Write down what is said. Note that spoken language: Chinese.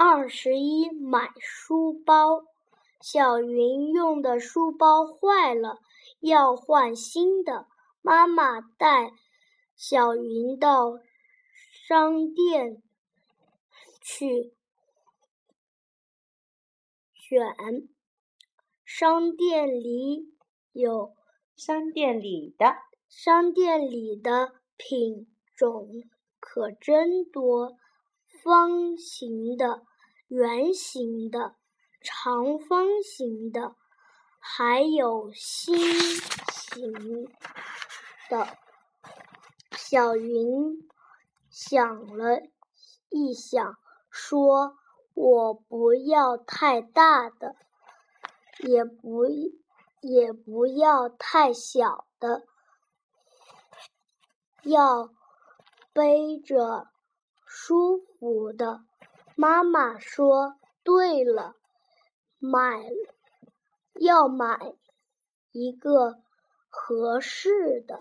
二十一买书包，小云用的书包坏了，要换新的。妈妈带小云到商店去选，商店里有商店里的商店里的品种可真多，方形的。圆形的、长方形的，还有心形的。小云想了一想，说：“我不要太大的，也不也不要太小的，要背着舒服的。”妈妈说：“对了，买要买一个合适的。”